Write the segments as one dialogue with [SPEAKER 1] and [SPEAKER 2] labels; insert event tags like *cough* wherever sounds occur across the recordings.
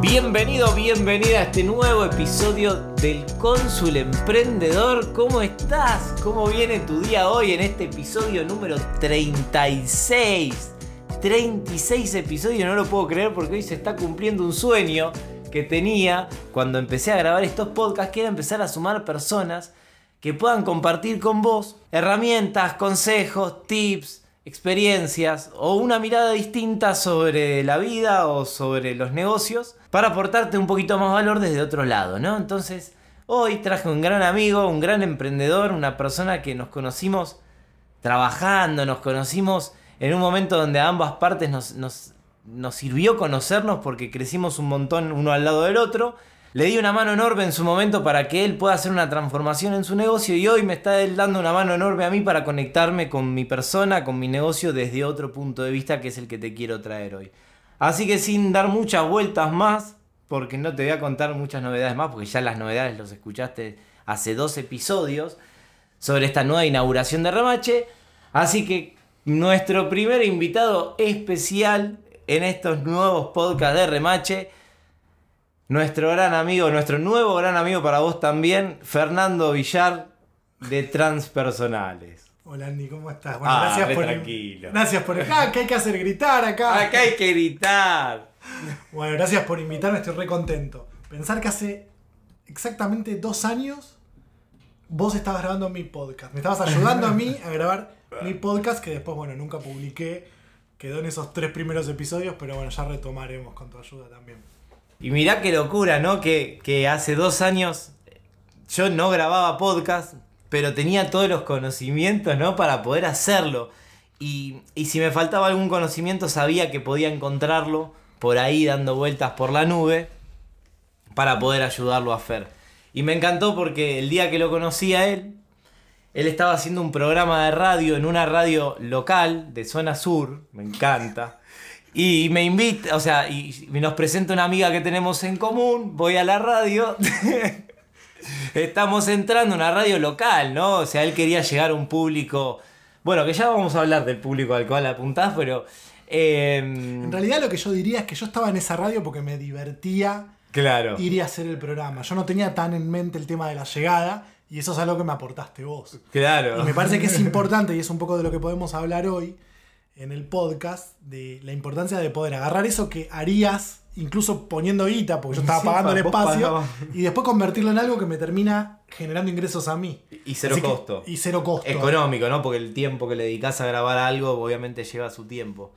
[SPEAKER 1] Bienvenido, bienvenida a este nuevo episodio del Cónsul Emprendedor. ¿Cómo estás? ¿Cómo viene tu día hoy en este episodio número 36? 36 episodios, no lo puedo creer porque hoy se está cumpliendo un sueño que tenía cuando empecé a grabar estos podcasts, que era empezar a sumar personas que puedan compartir con vos herramientas, consejos, tips, experiencias o una mirada distinta sobre la vida o sobre los negocios para aportarte un poquito más valor desde otro lado, ¿no? Entonces, hoy traje un gran amigo, un gran emprendedor, una persona que nos conocimos trabajando, nos conocimos en un momento donde a ambas partes nos, nos, nos sirvió conocernos porque crecimos un montón uno al lado del otro le di una mano enorme en su momento para que él pueda hacer una transformación en su negocio y hoy me está dando una mano enorme a mí para conectarme con mi persona, con mi negocio desde otro punto de vista que es el que te quiero traer hoy. Así que sin dar muchas vueltas más, porque no te voy a contar muchas novedades más, porque ya las novedades los escuchaste hace dos episodios sobre esta nueva inauguración de Remache. Así que nuestro primer invitado especial en estos nuevos podcasts de Remache nuestro gran amigo, nuestro nuevo gran amigo para vos también, Fernando Villar de Transpersonales.
[SPEAKER 2] Hola Andy, ¿cómo estás? Bueno, ah, gracias por tranquilo. Gracias por acá, que hay que hacer gritar acá.
[SPEAKER 1] Acá hay que gritar.
[SPEAKER 2] Bueno, gracias por invitarme, estoy re contento. Pensar que hace exactamente dos años vos estabas grabando mi podcast. Me estabas ayudando a mí a grabar mi podcast que después, bueno, nunca publiqué. Quedó en esos tres primeros episodios, pero bueno, ya retomaremos con tu ayuda también.
[SPEAKER 1] Y mirá qué locura, ¿no? Que, hace dos años yo no grababa podcast, pero tenía todos los conocimientos, ¿no? Para poder hacerlo. Y, y, si me faltaba algún conocimiento, sabía que podía encontrarlo por ahí dando vueltas por la nube para poder ayudarlo a hacer. Y me encantó porque el día que lo conocí a él, él estaba haciendo un programa de radio en una radio local de zona sur, me encanta. Y me invita, o sea, y nos presenta una amiga que tenemos en común, voy a la radio. *laughs* Estamos entrando a una radio local, ¿no? O sea, él quería llegar a un público. Bueno, que ya vamos a hablar del público al cual apuntás, pero.
[SPEAKER 2] Em, en realidad lo que yo diría es que yo estaba en esa radio porque me divertía
[SPEAKER 1] claro.
[SPEAKER 2] ir y hacer el programa. Yo no tenía tan en mente el tema de la llegada y eso es algo que me aportaste vos.
[SPEAKER 1] Claro.
[SPEAKER 2] Y me parece que es importante y es un poco de lo que podemos hablar hoy en el podcast de la importancia de poder agarrar eso que harías, incluso poniendo guita, porque yo estaba pagando el espacio, y después convertirlo en algo que me termina generando ingresos a mí.
[SPEAKER 1] Y cero costo.
[SPEAKER 2] y cero costo.
[SPEAKER 1] Económico, ¿no? Porque el tiempo que le dedicas a grabar algo, obviamente lleva su tiempo.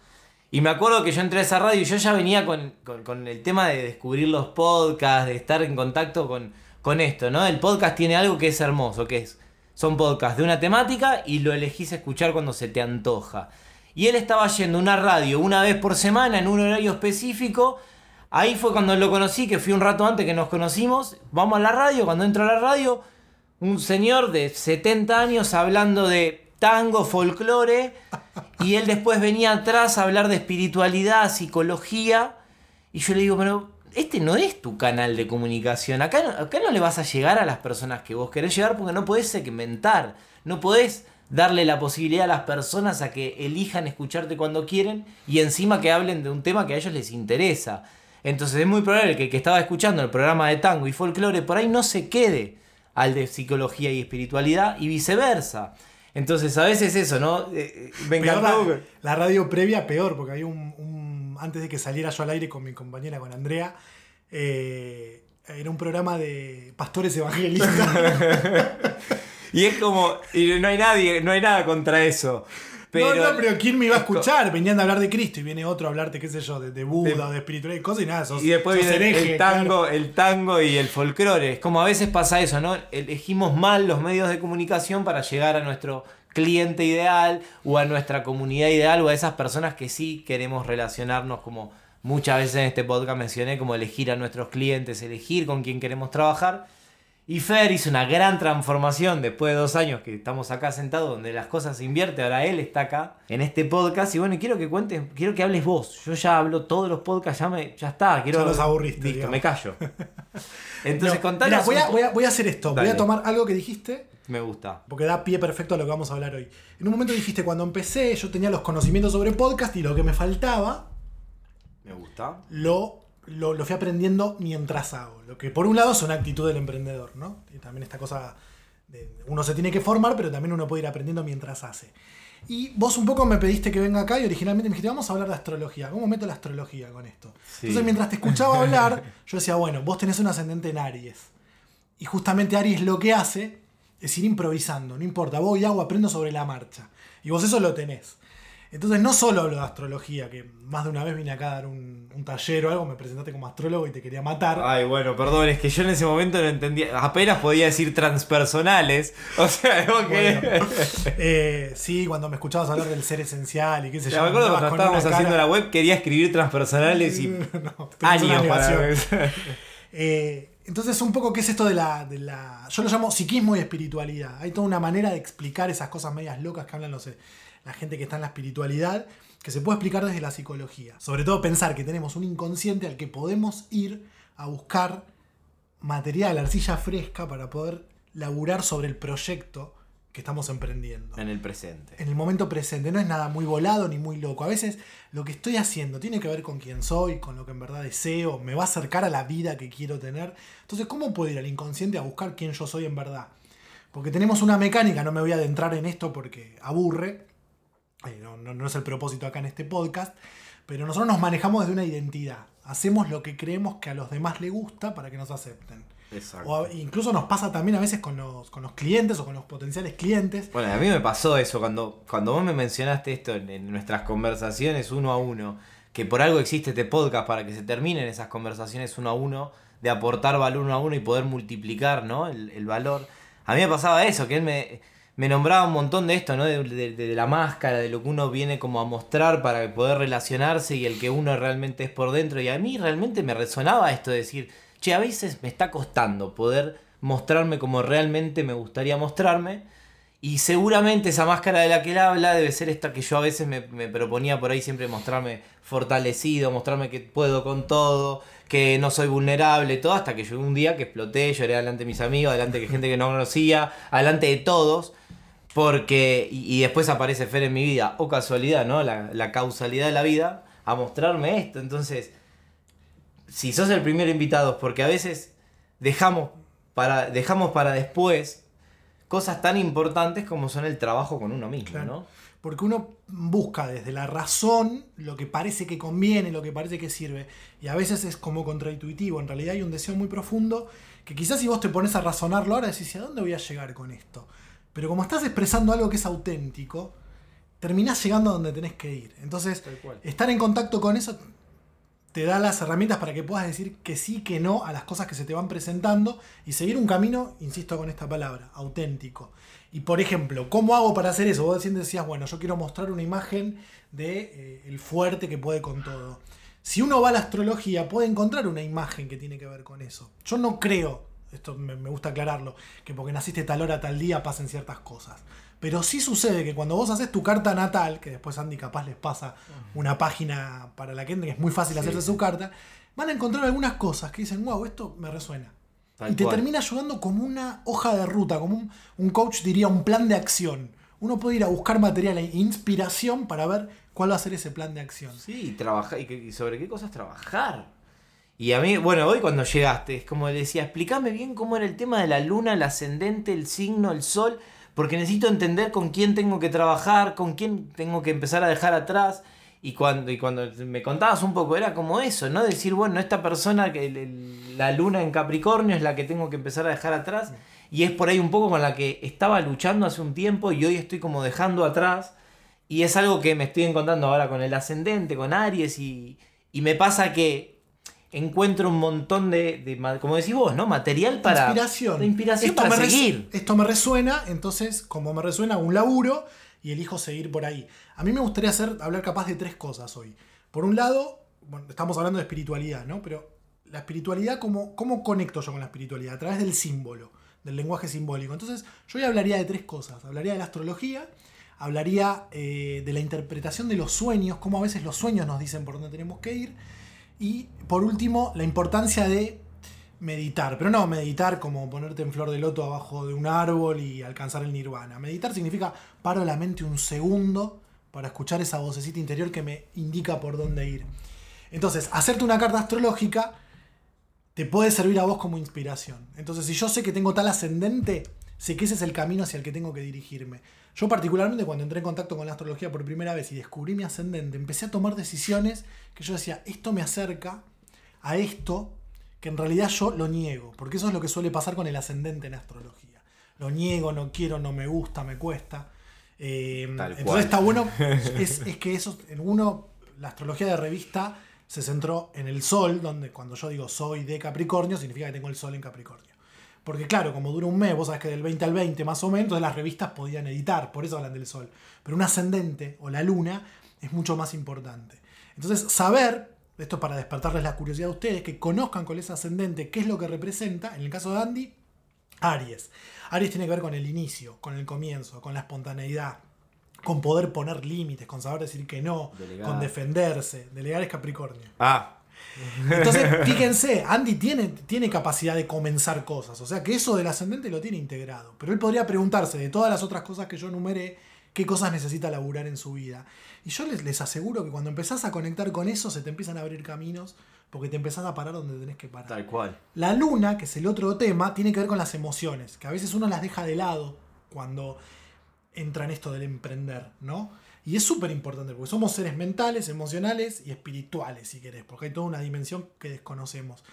[SPEAKER 1] Y me acuerdo que yo entré a esa radio y yo ya venía con, el tema de descubrir los podcasts, de estar en contacto con, con esto, ¿no? El podcast tiene algo que es hermoso, que es, son podcasts de una temática y lo elegís escuchar cuando se te antoja. Y él estaba yendo una radio una vez por semana en un horario específico. Ahí fue cuando lo conocí, que fui un rato antes que nos conocimos. Vamos a la radio, cuando entro a la radio, un señor de 70 años hablando de tango, folclore, y él después venía atrás a hablar de espiritualidad, psicología, y yo le digo, pero este no es tu canal de comunicación, acá acá no le vas a llegar a las personas que vos querés llegar porque no podés segmentar, no podés darle la posibilidad a las personas a que elijan escucharte cuando quieren y encima que hablen de un tema que a ellos les interesa. Entonces es muy probable que el que estaba escuchando el programa de tango y folclore por ahí no se quede al de psicología y espiritualidad y viceversa. Entonces a veces eso, ¿no?
[SPEAKER 2] Eh, eh, la, radio previa peor, porque había un, Antes de que saliera yo al aire con mi compañera, con Andrea, eh, era un programa de pastores evangelistas. *laughs*
[SPEAKER 1] Y es como, y no hay nadie, no hay nada contra eso.
[SPEAKER 2] Pero, no, no, pero ¿quién me iba a escuchar? Venían a hablar de Cristo y viene otro a hablarte, qué sé yo, de, Buda, de, espiritualidad y cosas y nada.
[SPEAKER 1] y después viene el, tango, el tango y el folclore. Es como a veces pasa eso, ¿no? Elegimos mal los medios de comunicación para llegar a nuestro cliente ideal o a nuestra comunidad ideal o a esas personas que sí queremos relacionarnos como muchas veces en este podcast mencioné, como elegir a nuestros clientes, elegir con quién queremos trabajar Y Fer hizo una gran transformación después de dos años que estamos acá sentados donde las cosas se invierten. Ahora él está acá en este podcast. Y bueno, quiero que cuentes, quiero que hables vos. Yo ya hablo todos los podcasts, ya, me, ya está. Quiero,
[SPEAKER 2] Ya los aburriste,
[SPEAKER 1] Listo,
[SPEAKER 2] digamos.
[SPEAKER 1] me callo. *laughs* Entonces,
[SPEAKER 2] No,
[SPEAKER 1] contanos.
[SPEAKER 2] mirá, voy, a, voy, a, voy a hacer esto. Voy a tomar algo que dijiste,
[SPEAKER 1] Me gusta.
[SPEAKER 2] porque da pie perfecto a lo que vamos a hablar hoy. En un momento dijiste, cuando empecé, yo tenía los conocimientos sobre podcast y lo que me faltaba
[SPEAKER 1] Me gusta.
[SPEAKER 2] lo, lo, lo fui aprendiendo mientras hago. Lo que por un lado es una actitud del emprendedor, ¿no? Y también esta cosa de uno se tiene que formar, pero también uno puede ir aprendiendo mientras hace. Y vos un poco me pediste que venga acá y originalmente me dijiste, vamos a hablar de astrología. ¿Cómo meto la astrología con esto?
[SPEAKER 1] Sí.
[SPEAKER 2] Entonces mientras te escuchaba *laughs* hablar, yo decía, bueno, vos tenés un ascendente en Aries. Y justamente Aries lo que hace es ir improvisando, no importa, voy hago, aprendo sobre la marcha. Y vos eso lo tenés. Entonces no solo hablo de astrología, que más de una vez vine acá a dar un, un taller o algo, me presentaste como astrólogo y te quería matar.
[SPEAKER 1] Ay, bueno, perdón, es que yo en ese momento no entendía. Apenas podía decir transpersonales. *laughs* O sea, que.
[SPEAKER 2] Bueno, eh, sí, cuando me escuchabas hablar del ser esencial y qué sé yo.
[SPEAKER 1] Me acuerdo cuando estábamos haciendo
[SPEAKER 2] cara-
[SPEAKER 1] la web, quería escribir transpersonales y *laughs*
[SPEAKER 2] No,
[SPEAKER 1] años para.
[SPEAKER 2] Eh, entonces, un poco, ¿qué es esto de la, de la. Yo lo llamo psiquismo y espiritualidad. Hay toda una manera de explicar esas cosas medias locas que hablan los, la gente que está en la espiritualidad, que se puede explicar desde la psicología. Sobre todo pensar que tenemos un inconsciente al que podemos ir a buscar material, arcilla fresca, para poder laburar sobre el proyecto que estamos emprendiendo
[SPEAKER 1] en el presente.
[SPEAKER 2] en el momento presente. No es nada muy volado ni muy loco. A veces lo que estoy haciendo tiene que ver con quién soy, con lo que en verdad deseo, me va a acercar a la vida que quiero tener. Entonces, ¿cómo puedo ir al inconsciente a buscar quién yo soy en verdad? Porque tenemos una mecánica, no me voy a adentrar en esto porque aburre. Eh, no, no- no es el propósito acá en este podcast. Pero nosotros nos manejamos desde una identidad. Hacemos lo que creemos que a los demás les gusta para que nos acepten.
[SPEAKER 1] Exacto.
[SPEAKER 2] O incluso nos pasa también a veces con los, con los clientes o con los potenciales clientes.
[SPEAKER 1] Bueno, a mí me pasó eso cuando, cuando vos me mencionaste esto en, en nuestras conversaciones uno a uno, que por algo existe este podcast para que se terminen esas conversaciones uno a uno, de aportar valor uno a uno y poder multiplicar ¿no? el, el valor. A mí me pasaba eso, que él me, me nombraba un montón de esto, ¿no? De, de- de la máscara, de lo que uno viene como a mostrar para poder relacionarse y el que uno realmente es por dentro. Y a mí realmente me resonaba esto de decir, che, a veces me está costando poder mostrarme como realmente me gustaría mostrarme. Y seguramente esa máscara de la que él habla debe ser esta que yo a veces me, proponía por ahí siempre mostrarme fortalecido, mostrarme que puedo con todo, que no soy vulnerable, todo, hasta que llegó un día que exploté, lloré delante de mis amigos, delante de gente que no conocía, delante de todos. Porque, y, y después aparece Fer en mi vida, o casualidad, ¿no? La, la causalidad de la vida, a mostrarme esto. Entonces, si sos el primer invitado, porque a veces dejamos para, dejamos para después cosas tan importantes como son el trabajo con uno mismo,
[SPEAKER 2] Claro.
[SPEAKER 1] ¿no?
[SPEAKER 2] Porque uno busca desde la razón lo que parece que conviene, lo que parece que sirve. Y a veces es como contraintuitivo. En realidad hay un deseo muy profundo que quizás si vos te pones a razonarlo ahora decís, ¿y a dónde voy a llegar con esto? Pero como estás expresando algo que es auténtico, terminás llegando a donde tenés que ir. Entonces, estar en contacto con eso te da las herramientas para que puedas decir que sí, que no a las cosas que se te van presentando y seguir un camino, insisto con esta palabra, auténtico. Y por ejemplo, ¿cómo hago para hacer eso? Vos decías, bueno, yo quiero mostrar una imagen de eh, el fuerte que puede con todo. Si uno va a la astrología, puede encontrar una imagen que tiene que ver con eso. Yo no creo, esto me, me gusta aclararlo, que porque naciste tal hora, tal día pasen ciertas cosas. Pero sí sucede que cuando vos haces tu carta natal, que después Andy capaz les pasa una página para la gente que es muy fácil
[SPEAKER 1] Sí.
[SPEAKER 2] hacerse su carta, van a encontrar algunas cosas que dicen, wow, esto me resuena.
[SPEAKER 1] Tal
[SPEAKER 2] y te
[SPEAKER 1] cual.
[SPEAKER 2] termina ayudando como una hoja de ruta, como un, un coach diría un plan de acción. Uno puede ir a buscar material e inspiración para ver cuál va a ser ese plan de acción.
[SPEAKER 1] Sí, y trabajar, y, que- y sobre qué cosas trabajar. Y a mí, bueno, hoy cuando llegaste, es como decía, explícame bien cómo era el tema de la luna, el ascendente, el signo, el sol, porque necesito entender con quién tengo que trabajar, con quién tengo que empezar a dejar atrás. Y cuando, y cuando me contabas un poco, era como eso, ¿no? Decir, bueno, esta persona, la luna en Capricornio es la que tengo que empezar a dejar atrás. Y es por ahí un poco con la que estaba luchando hace un tiempo y hoy estoy como dejando atrás. Y es algo que me estoy encontrando ahora con el ascendente, con Aries, y, y me pasa que encuentro un montón de, de como decís vos, ¿no? Material para...
[SPEAKER 2] inspiración.
[SPEAKER 1] de inspiración
[SPEAKER 2] Esto
[SPEAKER 1] para
[SPEAKER 2] me
[SPEAKER 1] seguir.
[SPEAKER 2] Esto me resuena, entonces, como me resuena, un laburo y elijo seguir por ahí. A mí me gustaría hacer, hablar capaz de tres cosas hoy. Por un lado, bueno, estamos hablando de espiritualidad, ¿no? Pero la espiritualidad, ¿cómo, ¿cómo conecto yo con la espiritualidad? A través del símbolo, del lenguaje simbólico. Entonces, yo hoy hablaría de tres cosas. Hablaría de la astrología, hablaría eh, de la interpretación de los sueños, cómo a veces los sueños nos dicen por dónde tenemos que ir. Y por último, la importancia de meditar. Pero no meditar como ponerte en flor de loto abajo de un árbol y alcanzar el nirvana. Meditar significa paro la mente un segundo para escuchar esa vocecita interior que me indica por dónde ir. Entonces, hacerte una carta astrológica te puede servir a vos como inspiración. Entonces, si yo sé que tengo tal ascendente, sé que ese es el camino hacia el que tengo que dirigirme. Yo particularmente cuando entré en contacto con la astrología por primera vez y descubrí mi ascendente, empecé a tomar decisiones que yo decía, esto me acerca a esto que en realidad yo lo niego, porque eso es lo que suele pasar con el ascendente en astrología. Lo niego, no quiero, no me gusta, me cuesta. Eh, entonces está bueno, *laughs* es, es, que eso, en uno, la astrología de revista se centró en el sol, donde cuando yo digo soy de Capricornio, significa que tengo el sol en Capricornio. Porque claro, como dura un mes, vos sabés que del 20 al 20 más o menos, entonces las revistas podían editar, por eso hablan del sol. Pero un ascendente o la luna es mucho más importante. Entonces, saber, esto es para despertarles la curiosidad de ustedes, que conozcan con ese ascendente qué es lo que representa, en el caso de Andy, Aries. Aries tiene que ver con el inicio, con el comienzo, con la espontaneidad, con poder poner límites, con saber decir que no, con defenderse. Delegar es Capricornio.
[SPEAKER 1] Ah,
[SPEAKER 2] entonces, *laughs* fíjense, Andy tiene, tiene capacidad de comenzar cosas. O sea que eso del ascendente lo tiene integrado. Pero él podría preguntarse de todas las otras cosas que yo enumeré, qué cosas necesita laburar en su vida. Y yo les, les aseguro que cuando empezás a conectar con eso, se te empiezan a abrir caminos porque te empezás a parar donde tenés que parar.
[SPEAKER 1] Tal cual.
[SPEAKER 2] La luna, que es el otro tema, tiene que ver con las emociones, que a veces uno las deja de lado cuando entra en esto del emprender, ¿no? Y es súper importante porque somos seres mentales, emocionales y espirituales, si querés, porque hay toda una dimensión que desconocemos.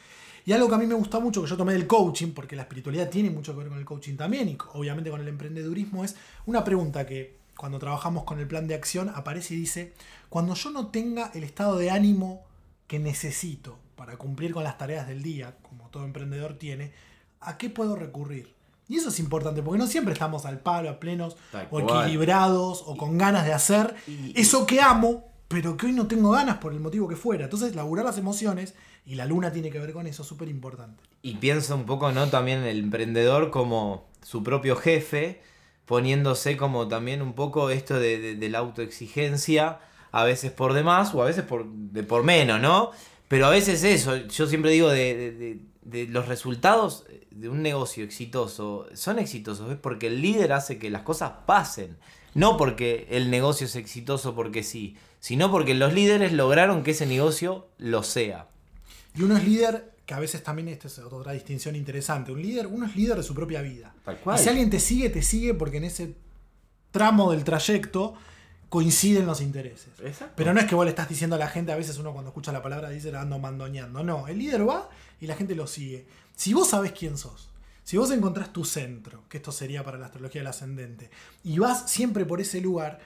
[SPEAKER 2] Y algo que a mí me gusta mucho, que yo tomé del coaching, porque la espiritualidad tiene mucho que ver con el coaching también y obviamente con el emprendedurismo, es una pregunta que cuando trabajamos con el plan de acción aparece y dice, cuando yo no tenga el estado de ánimo que necesito para cumplir con las tareas del día, como todo emprendedor tiene, ¿a qué puedo recurrir? Y eso es importante, porque no siempre estamos al palo, a plenos, o equilibrados, o con ganas de hacer eso que amo, pero que hoy no tengo ganas por el motivo que fuera. Entonces, laburar las emociones, y la luna tiene que ver con eso, súper importante.
[SPEAKER 1] Y piensa un poco, ¿no? También el emprendedor como su propio jefe, poniéndose como también un poco esto de, la autoexigencia, a veces por demás o a veces por, de por menos, ¿no? Pero a veces eso, yo siempre digo de, de los resultados de un negocio exitoso son exitosos es porque el líder hace que las cosas pasen. No porque el negocio es exitoso porque sí, sino porque los líderes lograron que ese negocio lo sea.
[SPEAKER 2] Y uno es líder, que a veces también esta es otra distinción interesante, un líder, uno es líder de su propia vida. Y si alguien te sigue, te sigue porque en ese tramo del trayecto coinciden los intereses. Pero no es que vos le estás diciendo a la gente, a veces uno cuando escucha la palabra dice ando mandoñando. No, el líder va y la gente lo sigue. Si vos sabés quién sos, si vos encontrás tu centro, que esto sería para la astrología del ascendente, y vas siempre por ese lugar,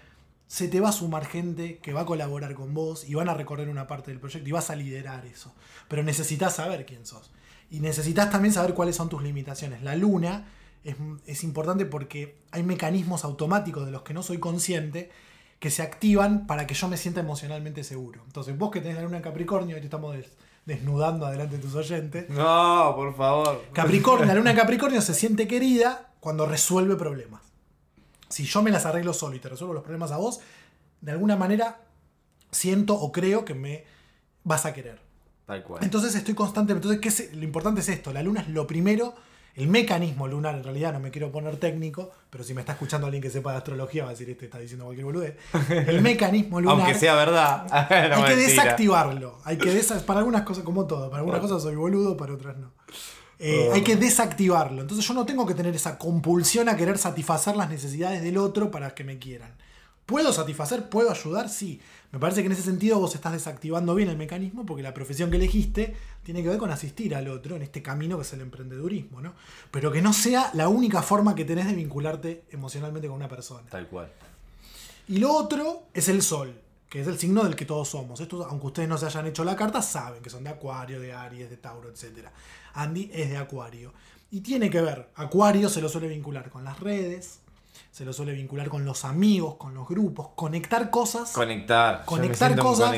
[SPEAKER 2] se te va a sumar gente que va a colaborar con vos y van a recorrer una parte del proyecto y vas a liderar eso. Pero necesitas saber quién sos. Y necesitas también saber cuáles son tus limitaciones. La luna es, es importante porque hay mecanismos automáticos de los que no soy consciente que se activan para que yo me sienta emocionalmente seguro. Entonces, vos que tenés la luna en Capricornio, y te estamos desnudando adelante de tus oyentes.
[SPEAKER 1] No, por favor.
[SPEAKER 2] Capricornio, la luna *laughs* Capricornio se siente querida cuando resuelve problemas. Si yo me las arreglo solo y te resuelvo los problemas a vos, de alguna manera siento o creo que me vas a querer.
[SPEAKER 1] Tal cual.
[SPEAKER 2] Entonces estoy constantemente. Entonces, ¿qué lo importante es esto. La luna es lo primero el mecanismo lunar, en realidad no me quiero poner técnico, pero si me está escuchando alguien que sepa de astrología va a decir, este está diciendo cualquier boludez. El mecanismo lunar.
[SPEAKER 1] Aunque sea verdad. *laughs* *laughs*
[SPEAKER 2] hay que desactivarlo. Hay que para algunas cosas, como todo, para algunas cosas soy boludo, para otras no. Eh, hay que desactivarlo. Entonces yo no tengo que tener esa compulsión a querer satisfacer las necesidades del otro para que me quieran. ¿Puedo satisfacer? ¿Puedo ayudar? Sí. Me parece que en ese sentido vos estás desactivando bien el mecanismo porque la profesión que elegiste tiene que ver con asistir al otro en este camino que es el emprendedurismo, ¿no? Pero que no sea la única forma que tenés de vincularte emocionalmente con una persona.
[SPEAKER 1] Tal cual.
[SPEAKER 2] Y lo otro es el sol, que es el signo del que todos somos. Esto, aunque ustedes no se hayan hecho la carta, saben que son de Acuario, de Aries, de Tauro, etc. Andy es de Acuario. Y tiene que ver, Acuario se lo suele vincular con las redes, se lo suele vincular con los amigos, con los grupos, conectar cosas.
[SPEAKER 1] Conectar.
[SPEAKER 2] Conectar cosas.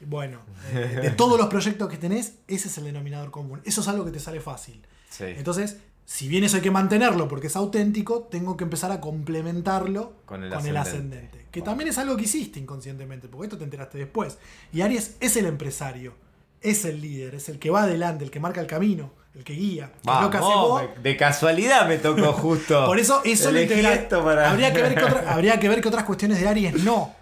[SPEAKER 2] Bueno, *laughs* eh, de todos los proyectos que tenés, ese es el denominador común. Eso es algo que te sale fácil.
[SPEAKER 1] Sí.
[SPEAKER 2] Entonces, si bien eso hay que mantenerlo porque es auténtico, tengo que empezar a complementarlo
[SPEAKER 1] Con el
[SPEAKER 2] ascendente.
[SPEAKER 1] ascendente.
[SPEAKER 2] Que también es algo que hiciste inconscientemente, porque esto te enteraste después. Y Aries es el empresario, es el líder, es el que va adelante, el que marca el camino, el que guía. que que
[SPEAKER 1] Vamos,
[SPEAKER 2] vos.
[SPEAKER 1] me- de casualidad me tocó justo. *laughs*
[SPEAKER 2] Por eso eso lo integra-
[SPEAKER 1] para-
[SPEAKER 2] habría, que ver que *laughs* otra- habría que ver que otras cuestiones de Aries no,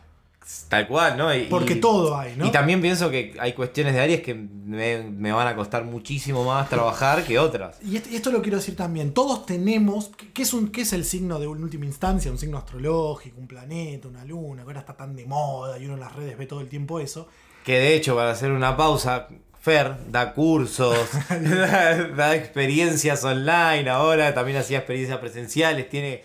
[SPEAKER 1] Tal cual, ¿no? Y-
[SPEAKER 2] porque
[SPEAKER 1] y-
[SPEAKER 2] todo hay, ¿no?
[SPEAKER 1] Y también pienso que hay cuestiones de Aries que me, me van a costar muchísimo más trabajar que otras.
[SPEAKER 2] Y esto, y esto lo quiero decir también. Todos tenemos. ¿Qué es, un, qué es el signo de una última instancia? Un signo astrológico, un planeta, una luna, que ahora está tan de moda y uno en las redes ve todo el tiempo eso.
[SPEAKER 1] Que de hecho, para hacer una pausa, Fer da cursos, *laughs* da, da experiencias online ahora, también hacía experiencias presenciales, tiene...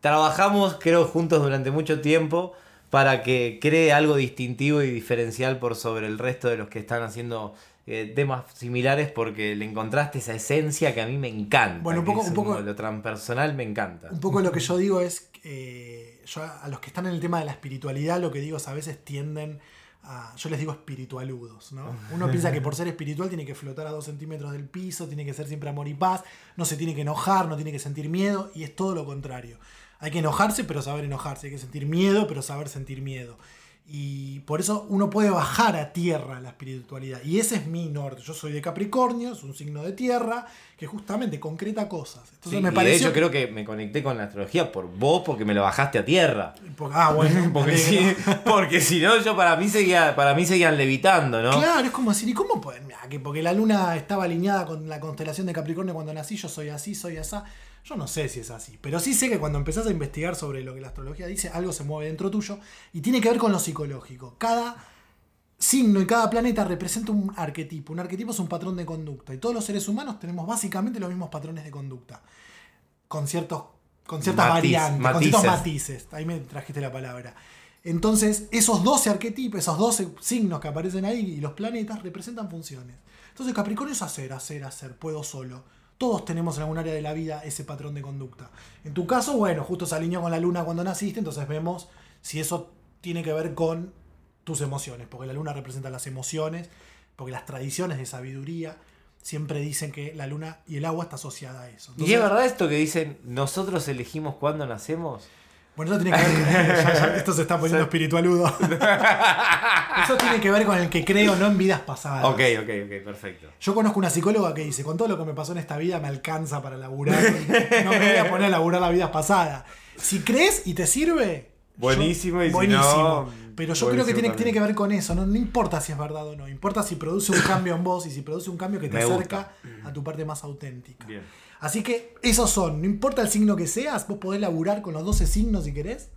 [SPEAKER 1] Trabajamos, creo, juntos durante mucho tiempo para que cree algo distintivo y diferencial por sobre el resto de los que están haciendo eh, temas similares porque le encontraste esa esencia que a mí me encanta.
[SPEAKER 2] Bueno, un poco- un poco-
[SPEAKER 1] lo transpersonal me encanta.
[SPEAKER 2] Un poco lo que yo digo es. eh, yo a los que están en el tema de la espiritualidad, lo que digo es a veces tienden a. Yo les digo espiritualudos, ¿no? *laughs* Uno piensa que por ser espiritual tiene que flotar a dos centímetros del piso, tiene que ser siempre amor y paz, no se tiene que enojar, no tiene que sentir miedo, y es todo lo contrario. Hay que enojarse, pero saber enojarse. Hay que sentir miedo, pero saber sentir miedo. Y por eso uno puede bajar a tierra la espiritualidad. Y ese es mi norte. Yo soy de Capricornio, es un signo de tierra, que justamente concreta cosas. Entonces
[SPEAKER 1] Sí,
[SPEAKER 2] me
[SPEAKER 1] y de
[SPEAKER 2] pareció.
[SPEAKER 1] hecho creo que me conecté con la astrología por vos porque me lo bajaste a tierra.
[SPEAKER 2] Ah, bueno. *laughs*
[SPEAKER 1] Porque si, porque si no, yo para mí seguía, para mí seguían levitando, ¿no?
[SPEAKER 2] Claro, es como decir, ¿y cómo pueden? Mirá, que porque la luna estaba alineada con la constelación de Capricornio cuando nací, yo soy así, soy asá. Yo no sé si es así, pero sí sé que cuando empezás a investigar sobre lo que la astrología dice, algo se mueve dentro tuyo y tiene que ver con lo psicológico. Cada signo y cada planeta representa un arquetipo. Un arquetipo es un patrón de conducta y todos los seres humanos tenemos básicamente los mismos patrones de conducta. Con ciertos con ciertas
[SPEAKER 1] Matiz-
[SPEAKER 2] variantes, con ciertos
[SPEAKER 1] matices.
[SPEAKER 2] matices. Ahí me trajiste la palabra. Entonces, esos 12 arquetipos, esos 12 signos que aparecen ahí y los planetas representan funciones. Entonces, Capricornio es hacer, hacer, hacer, puedo solo. Todos tenemos en algún área de la vida ese patrón de conducta. En tu caso, bueno, justo se alineó con la luna cuando naciste, entonces vemos si eso tiene que ver con tus emociones, porque la luna representa las emociones, porque las tradiciones de sabiduría siempre dicen que la luna y el agua está asociada a eso.
[SPEAKER 1] ¿Y es verdad esto que dicen, nosotros elegimos cuándo nacemos?
[SPEAKER 2] Bueno, eso tiene que ver con. *laughs* ya- ya- esto se está poniendo espiritualudo. *laughs* eso tiene que ver con el que creo no en vidas pasadas.
[SPEAKER 1] Ok, ok, ok, perfecto.
[SPEAKER 2] Yo conozco una psicóloga que dice: Con todo lo que me pasó en esta vida me alcanza para laburar. No me voy a poner a laburar la vida pasada. Si crees y te sirve.
[SPEAKER 1] Buenísimo, y si
[SPEAKER 2] buenísimo.
[SPEAKER 1] no,
[SPEAKER 2] Pero yo creo que tiene, que ver con eso. No, no importa si es verdad o no. Importa si produce un cambio en vos y si produce un cambio que te
[SPEAKER 1] Me
[SPEAKER 2] acerca a tu parte más auténtica.
[SPEAKER 1] Bien.
[SPEAKER 2] Así que esos son, no importa el signo que seas, vos podés laburar con los 12 signos si querés,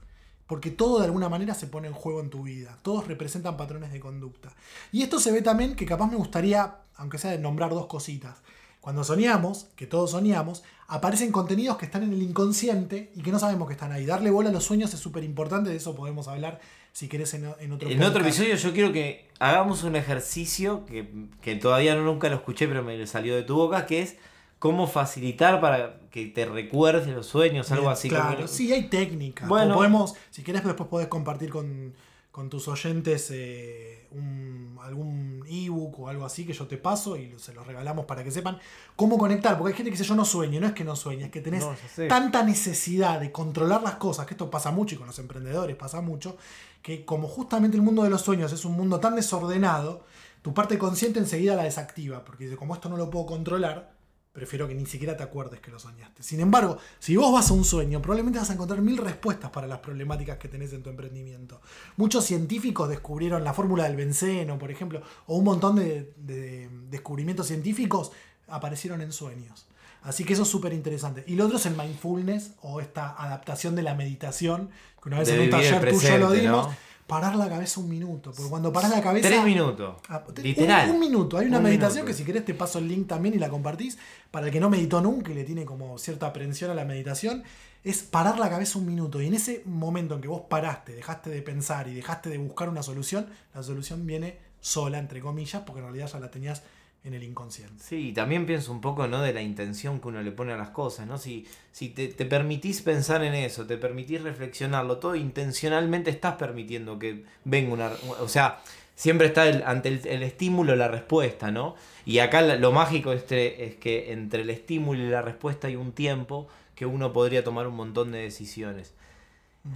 [SPEAKER 2] porque todo de alguna manera se pone en juego en tu vida. Todos representan patrones de conducta. Y esto se ve también que capaz me gustaría, aunque sea de nombrar dos cositas. Cuando soñamos, que todos soñamos, aparecen contenidos que están en el inconsciente y que no sabemos que están ahí. Darle bola a los sueños es súper importante, de eso podemos hablar si querés en, en otro
[SPEAKER 1] En otro episodio yo quiero que hagamos un ejercicio que, que todavía no, nunca lo escuché, pero me salió de tu boca, que es cómo facilitar para que te recuerdes los sueños, algo así.
[SPEAKER 2] Claro,
[SPEAKER 1] como-
[SPEAKER 2] sí, hay técnicas.
[SPEAKER 1] Bueno.
[SPEAKER 2] O podemos, si querés, después podés compartir con, con tus oyentes eh, un- algún ebook o algo así que yo te paso y se los regalamos para que sepan cómo conectar. Porque hay gente que dice yo no sueño, no es que no sueña, es que tenés
[SPEAKER 1] No,
[SPEAKER 2] tanta necesidad de controlar las cosas, que esto pasa mucho y con los emprendedores pasa mucho, que como justamente el mundo de los sueños es un mundo tan desordenado, tu parte consciente enseguida la desactiva, porque dice, como esto no lo puedo controlar, prefiero que ni siquiera te acuerdes que lo soñaste. Sin embargo, si vos vas a un sueño, probablemente vas a encontrar mil respuestas para las problemáticas que tenés en tu emprendimiento. Muchos científicos descubrieron la fórmula del benceno, por ejemplo, o un montón de, de descubrimientos científicos aparecieron en sueños. Así que eso es súper interesante. Y lo otro es el mindfulness o esta adaptación de la meditación, que una vez
[SPEAKER 1] De
[SPEAKER 2] en un taller tuyo lo dimos.
[SPEAKER 1] ¿no?
[SPEAKER 2] Parar la cabeza un minuto, porque cuando paras la cabeza...
[SPEAKER 1] Tres minutos.
[SPEAKER 2] Ah, te-
[SPEAKER 1] Literal.
[SPEAKER 2] Un, un minuto. Hay una
[SPEAKER 1] Un
[SPEAKER 2] meditación
[SPEAKER 1] minuto.
[SPEAKER 2] que si querés te paso el link también y la compartís. Para el que no meditó nunca y le tiene como cierta aprensión a la meditación, es parar la cabeza un minuto. Y en ese momento en que vos paraste, dejaste de pensar y dejaste de buscar una solución, la solución viene sola, entre comillas, porque en realidad ya la tenías en el inconsciente.
[SPEAKER 1] Sí, también pienso un poco ¿no? de la intención que uno le pone a las cosas, ¿no? Si, si te, te permitís pensar en eso, te permitís reflexionarlo, todo intencionalmente estás permitiendo que venga una... O sea, siempre está el- ante el, el estímulo la respuesta, ¿no? Y acá lo mágico este, es que entre el estímulo y la respuesta hay un tiempo que uno podría tomar un montón de decisiones.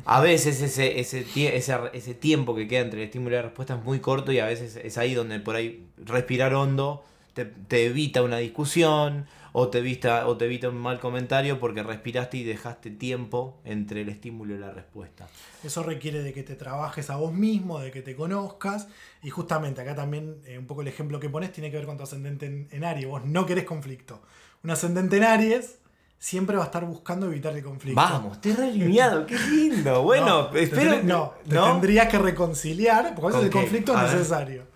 [SPEAKER 1] A veces ese, ese, ese, ese tiempo que queda entre el estímulo y la respuesta es muy corto y a veces es ahí donde por ahí respirar hondo te, te evita una discusión o te, evita, o te evita un mal comentario porque respiraste y dejaste tiempo entre el estímulo y la respuesta.
[SPEAKER 2] Eso requiere de que te trabajes a vos mismo, de que te conozcas. Y justamente acá también eh, un poco el ejemplo que pones tiene que ver con tu ascendente en, en Aries. Vos no querés conflicto. Un ascendente en Aries siempre va a estar buscando evitar el conflicto.
[SPEAKER 1] Vamos, estoy re alineado, qué lindo. *laughs* Bueno,
[SPEAKER 2] No,
[SPEAKER 1] espero.
[SPEAKER 2] no, te tendrías que reconciliar, porque a veces
[SPEAKER 1] ¿Con
[SPEAKER 2] el conflicto
[SPEAKER 1] A
[SPEAKER 2] es
[SPEAKER 1] ver.
[SPEAKER 2] necesario.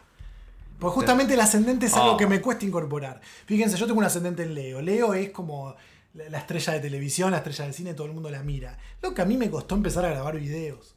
[SPEAKER 2] Porque justamente el ascendente es algo
[SPEAKER 1] Oh.
[SPEAKER 2] que me cuesta incorporar. Fíjense, yo tengo un ascendente en Leo. Leo es como la la estrella de televisión, la estrella de cine, todo el mundo la mira. Lo que a mí me costó empezar a grabar videos.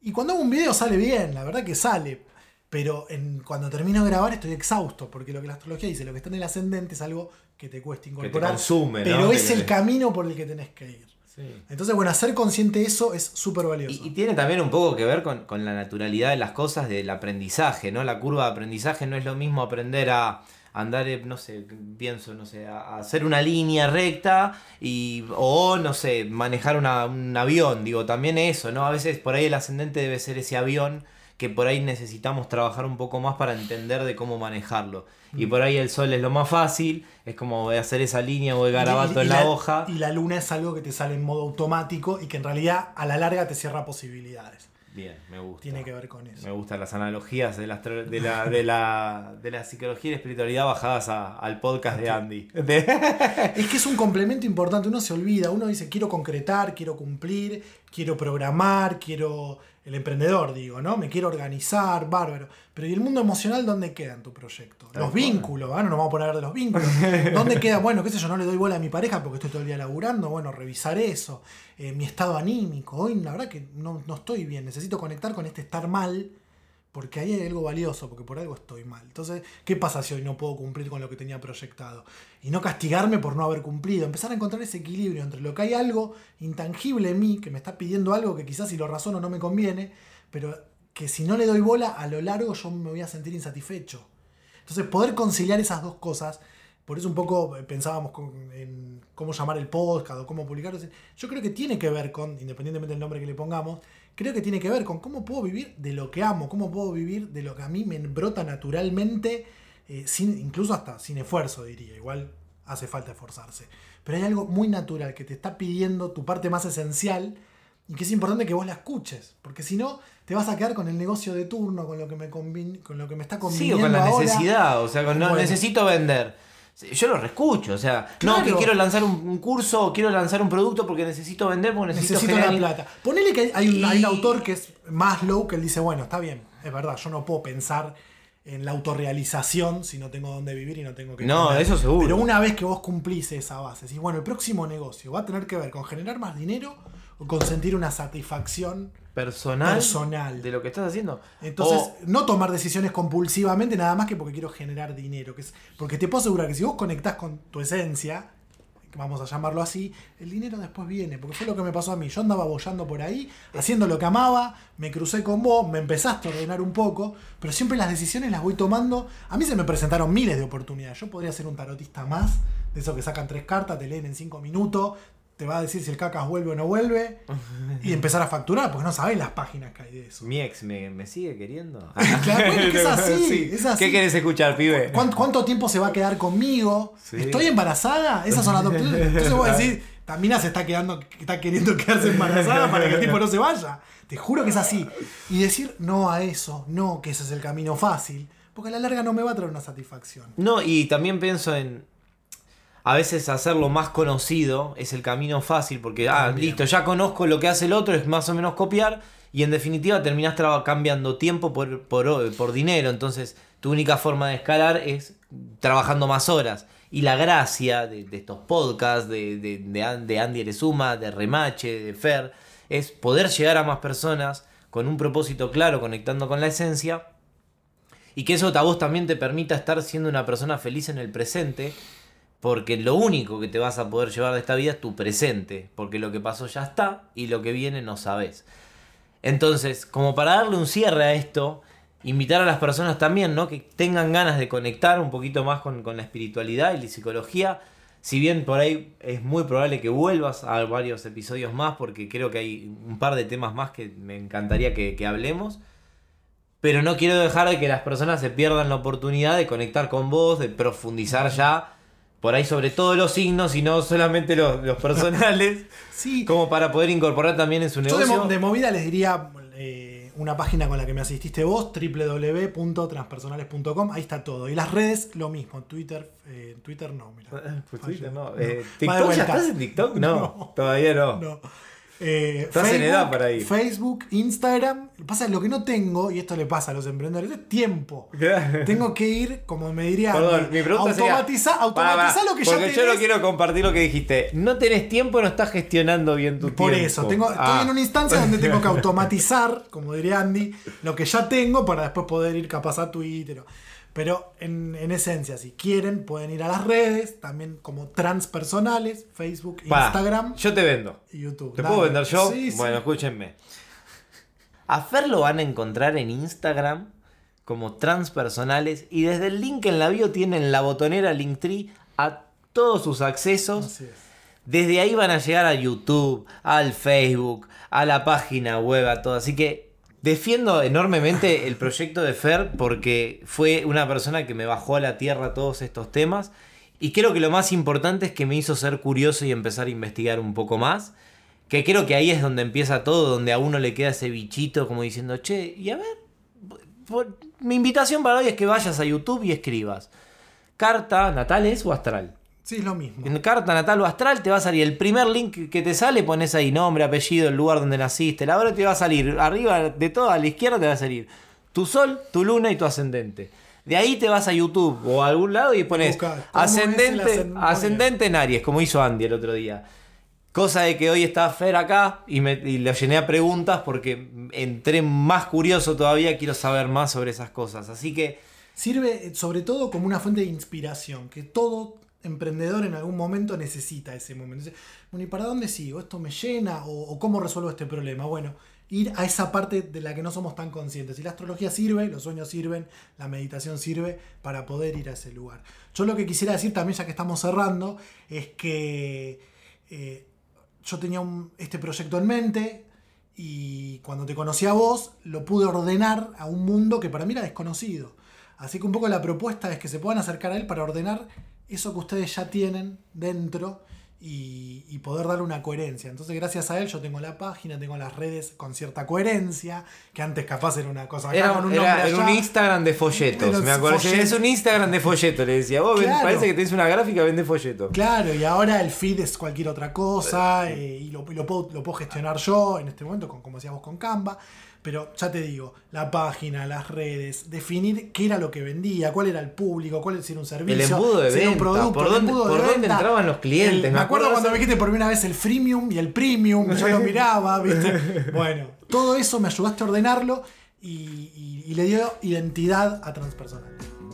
[SPEAKER 2] Y cuando hago un video sale bien, la verdad que sale. Pero en- cuando termino de grabar estoy exhausto, porque lo que la astrología dice, lo que está en el ascendente es algo que te cuesta incorporar.
[SPEAKER 1] consume, ¿no?
[SPEAKER 2] Pero es el camino por el que tenés que ir.
[SPEAKER 1] Sí.
[SPEAKER 2] Entonces, bueno, hacer consciente eso es súper valioso.
[SPEAKER 1] Y, y tiene también un poco que ver con, con la naturalidad de las cosas del aprendizaje, ¿no? La curva de aprendizaje no es lo mismo aprender a andar, eh, no sé, pienso, no sé, a a hacer una línea recta y, o, no sé, manejar una- un avión, digo, también eso, ¿no? A veces por ahí el ascendente debe ser ese avión que por ahí necesitamos trabajar un poco más para entender de cómo manejarlo. Y por ahí el sol es lo más fácil, es como de hacer esa línea o de garabato
[SPEAKER 2] Y- y
[SPEAKER 1] en la, hoja.
[SPEAKER 2] Y la luna es algo que te sale en modo automático y que en realidad a la larga te cierra posibilidades.
[SPEAKER 1] Bien, me gusta.
[SPEAKER 2] Tiene que ver con eso.
[SPEAKER 1] Me gustan las analogías de la, astro- de la, de la, de la psicología y la espiritualidad bajadas a- al podcast de Andy. *laughs*
[SPEAKER 2] Es que es un complemento importante, uno se olvida, uno dice quiero concretar, quiero cumplir, quiero programar, quiero el emprendedor, digo, ¿no? Me quiero organizar, bárbaro. Pero ¿y el mundo emocional dónde queda en tu proyecto? Los vínculos, ¿ah? no nos vamos a poner de los vínculos. *laughs* ¿Dónde queda? Bueno, qué sé yo, no le doy bola a mi pareja porque estoy todo el día laburando, bueno, revisar eso. Eh, mi estado anímico, hoy la verdad que no, no estoy bien, necesito conectar con este estar mal. Porque ahí hay algo valioso, porque por algo estoy mal. Entonces, ¿qué pasa si hoy no puedo cumplir con lo que tenía proyectado? Y no castigarme por no haber cumplido. Empezar a encontrar ese equilibrio entre lo que hay algo intangible en mí, que me está pidiendo algo que quizás si lo razono no me conviene, pero que si no le doy bola, a lo largo yo me voy a sentir insatisfecho. Entonces, poder conciliar esas dos cosas, por eso un poco eh, pensábamos en cómo llamar el podcast o cómo publicarlo. Yo creo que tiene que ver con, independientemente del nombre que le pongamos, creo que tiene que ver con cómo puedo vivir de lo que amo, cómo puedo vivir de lo que a mí me brota naturalmente, eh, sin, incluso hasta sin esfuerzo, diría. Igual hace falta esforzarse. Pero hay algo muy natural que te está pidiendo tu parte más esencial y que es importante que vos la escuches. Porque si no, te vas a quedar con el negocio de turno, con lo que me, con lo que me está
[SPEAKER 1] Sí,
[SPEAKER 2] conviniendo
[SPEAKER 1] o con la
[SPEAKER 2] ahora.
[SPEAKER 1] necesidad, o sea, con no,
[SPEAKER 2] Bueno.
[SPEAKER 1] necesito vender. Yo lo reescucho, o sea, no, que quiero lanzar un, un curso o quiero lanzar un producto porque necesito vender, porque necesito,
[SPEAKER 2] Necesito la plata. Ponele que hay, hay un, hay un
[SPEAKER 1] Y-
[SPEAKER 2] autor que es más low que él dice, bueno, está bien, es verdad, yo no puedo pensar en la autorrealización si no tengo dónde vivir y no tengo que
[SPEAKER 1] No,
[SPEAKER 2] comer.
[SPEAKER 1] eso seguro.
[SPEAKER 2] Pero una vez que vos cumplís esa base, decís, bueno, el próximo negocio va a tener que ver con generar más dinero o con sentir una satisfacción
[SPEAKER 1] personal,
[SPEAKER 2] personal.
[SPEAKER 1] de lo que estás haciendo.
[SPEAKER 2] Entonces,
[SPEAKER 1] O-
[SPEAKER 2] no tomar decisiones compulsivamente nada más que porque quiero generar dinero. Que es, porque te puedo asegurar que si vos conectás con tu esencia, vamos a llamarlo así, el dinero después viene. Porque fue lo que me pasó a mí. Yo andaba bollando por ahí, haciendo lo que amaba, me crucé con vos, me empezaste a ordenar un poco, pero siempre las decisiones las voy tomando. A mí se me presentaron miles de oportunidades. Yo podría ser un tarotista más, de esos que sacan tres cartas, te leen en cinco minutos. Te va a decir si el cacas vuelve o no vuelve. Y *laughs* empezar a facturar, porque no sabés las páginas que hay de eso.
[SPEAKER 1] mi ex me, me sigue queriendo. *laughs*
[SPEAKER 2] Claro, bueno, que es *laughs* así, es así.
[SPEAKER 1] ¿Qué querés escuchar, pibe?
[SPEAKER 2] ¿Cuánto, cuánto tiempo se va a quedar conmigo?
[SPEAKER 1] Sí.
[SPEAKER 2] ¿Estoy embarazada? Esas son las dos. Entonces voy a decir, Tamina se está quedando, está queriendo quedarse embarazada para que el tipo no se vaya. Te juro que es así. Y decir no a eso, no, que ese es el camino fácil, porque a la larga no me va a traer una satisfacción.
[SPEAKER 1] No, y también pienso en. A veces hacerlo más conocido es el camino fácil, porque, ah,
[SPEAKER 2] También.
[SPEAKER 1] listo, ya conozco lo que hace el otro, es más o menos copiar, y en definitiva terminás cambiando tiempo por, por, por dinero. Entonces, tu única forma de escalar es trabajando más horas. Y la gracia de, de estos podcasts, de, de, de Andy Erezuma, de Remache, de Fer, es poder llegar a más personas con un propósito claro, conectando con la esencia y que eso a vos también te permita estar siendo una persona feliz en el presente, porque lo único que te vas a poder llevar de esta vida es tu presente, porque lo que pasó ya está y lo que viene no sabes. Entonces, como para darle un cierre a esto, invitar a las personas también, ¿no? Que tengan ganas de conectar un poquito más con, con la espiritualidad y la psicología. Si bien por ahí es muy probable que vuelvas a varios episodios más, porque creo que hay un par de temas más que me encantaría que, que hablemos. Pero no quiero dejar de que las personas se pierdan la oportunidad de conectar con vos, de profundizar ya por ahí sobre todo los signos y no solamente los, los personales. *laughs*
[SPEAKER 2] Sí.
[SPEAKER 1] Como para poder incorporar también en su
[SPEAKER 2] Yo de,
[SPEAKER 1] negocio.
[SPEAKER 2] mo- de movida les diría eh, una página con la que me asististe vos, www.transpersonales.com, ahí está todo. Y las redes, lo mismo, Twitter, eh, Twitter no, mira. *laughs*
[SPEAKER 1] Pues Twitter
[SPEAKER 2] Falló.
[SPEAKER 1] no. Eh, ¿TikTok ya estás en TikTok? *laughs* No,
[SPEAKER 2] No.
[SPEAKER 1] todavía no.
[SPEAKER 2] No. Eh,
[SPEAKER 1] Estás en edad para ir.
[SPEAKER 2] Facebook, Instagram. Lo que Pasa es lo que no tengo, y esto le pasa a los emprendedores, es tiempo. Tengo que ir, como me diría,
[SPEAKER 1] Perdón, mi pregunta
[SPEAKER 2] automatiza, automatiza lo que ya
[SPEAKER 1] Porque
[SPEAKER 2] tenés.
[SPEAKER 1] yo no quiero compartir lo que dijiste. No tenés tiempo, no estás gestionando bien tu
[SPEAKER 2] Por
[SPEAKER 1] tiempo.
[SPEAKER 2] eso, tengo, estoy
[SPEAKER 1] Ah.
[SPEAKER 2] en una instancia donde tengo que *laughs* automatizar, como diría Andy, lo que ya tengo para después poder ir capaz a Twitter. o- Pero en, en esencia, si quieren, pueden ir a las redes, también como transpersonales, Facebook, Instagram
[SPEAKER 1] Yo te vendo.
[SPEAKER 2] y YouTube.
[SPEAKER 1] ¿Te
[SPEAKER 2] Dale.
[SPEAKER 1] puedo vender yo?
[SPEAKER 2] Sí, sí.
[SPEAKER 1] Bueno, escúchenme. A Fer lo van a encontrar en Instagram como transpersonales y desde el link en la bio tienen la botonera Linktree a todos sus accesos.
[SPEAKER 2] Así es.
[SPEAKER 1] Desde ahí van a llegar a YouTube, al Facebook, a la página web, a todo. Así que defiendo enormemente el proyecto de Fer porque fue una persona que me bajó a la tierra todos estos temas. Y creo que lo más importante es que me hizo ser curioso y empezar a investigar un poco más. Que creo que ahí es donde empieza todo, donde a uno le queda ese bichito como diciendo, che, y a ver, por- mi invitación para hoy es que vayas a YouTube y escribas. Carta natal es o astral.
[SPEAKER 2] Sí, es lo mismo.
[SPEAKER 1] En carta natal o astral te va a salir el primer link que te sale, pones ahí nombre, apellido, el lugar donde naciste. La hora te va a salir, arriba de todo, a la izquierda te va a salir tu sol, tu luna y tu ascendente. De ahí te vas a YouTube o a algún lado y pones
[SPEAKER 2] Busca, ¿cómo es el
[SPEAKER 1] ascendente,
[SPEAKER 2] ascendente?
[SPEAKER 1] ascendente en Aries, como hizo Andy el otro día. Cosa de que hoy está Fer acá y, me, y lo llené a preguntas porque entré más curioso todavía, quiero saber más sobre esas cosas. Así que
[SPEAKER 2] Sirve eh, sobre todo como una fuente de inspiración, que todo emprendedor en algún momento necesita ese momento. Dice, Bueno, ¿y para dónde sigo? ¿Esto me llena? ¿O, cómo resuelvo este problema? Bueno, ir a esa parte de la que no somos tan conscientes. Y la astrología sirve, los sueños sirven, la meditación sirve para poder ir a ese lugar. Yo lo que quisiera decir también, ya que estamos cerrando, es que eh, yo tenía este proyecto en mente y cuando te conocí a vos lo pude ordenar a un mundo que para mí era desconocido. Así que un poco la propuesta es que se puedan acercar a él para ordenar eso que ustedes ya tienen dentro y, y poder darle una coherencia. Entonces gracias a él yo tengo la página, tengo las redes con cierta coherencia, que antes capaz era una cosa acá
[SPEAKER 1] Era,
[SPEAKER 2] con un
[SPEAKER 1] era-
[SPEAKER 2] nombre
[SPEAKER 1] era un. Instagram de folletos. Me acuerdo. Es un Instagram de folletos, le decía. Vos ven-
[SPEAKER 2] Claro.
[SPEAKER 1] parece que tenés una gráfica, vende folletos.
[SPEAKER 2] Claro, y ahora el feed es cualquier otra cosa eh, y lo, y lo puedo, lo puedo gestionar yo en este momento, con, como decíamos con Canva. Pero ya te digo, la página, las redes, definir qué era lo que vendía, cuál era el público, cuál era un servicio,
[SPEAKER 1] El embudo de
[SPEAKER 2] era un
[SPEAKER 1] venta,
[SPEAKER 2] producto,
[SPEAKER 1] por dónde-
[SPEAKER 2] venta.
[SPEAKER 1] entraban los clientes,
[SPEAKER 2] El-
[SPEAKER 1] me
[SPEAKER 2] acuerdo cuando me dijiste por primera vez el freemium y el premium, yo lo *laughs* miraba, ¿viste? Bueno, todo eso me ayudaste a ordenarlo y, y- y le dio identidad a Transpersonal.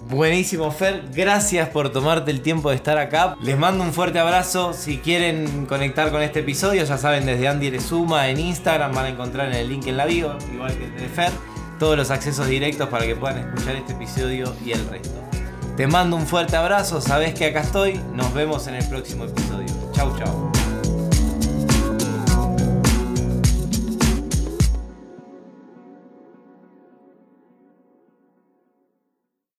[SPEAKER 1] Buenísimo, Fer. Gracias por tomarte el tiempo de estar acá. Les mando un fuerte abrazo. Si quieren conectar con este episodio, ya saben, desde Andy Resuma en Instagram van a encontrar en el link en la bio, igual que el de Fer, todos los accesos directos para que puedan escuchar este episodio y el resto. Te mando un fuerte abrazo. Sabes que acá estoy. Nos vemos en el próximo episodio. Chau, chau.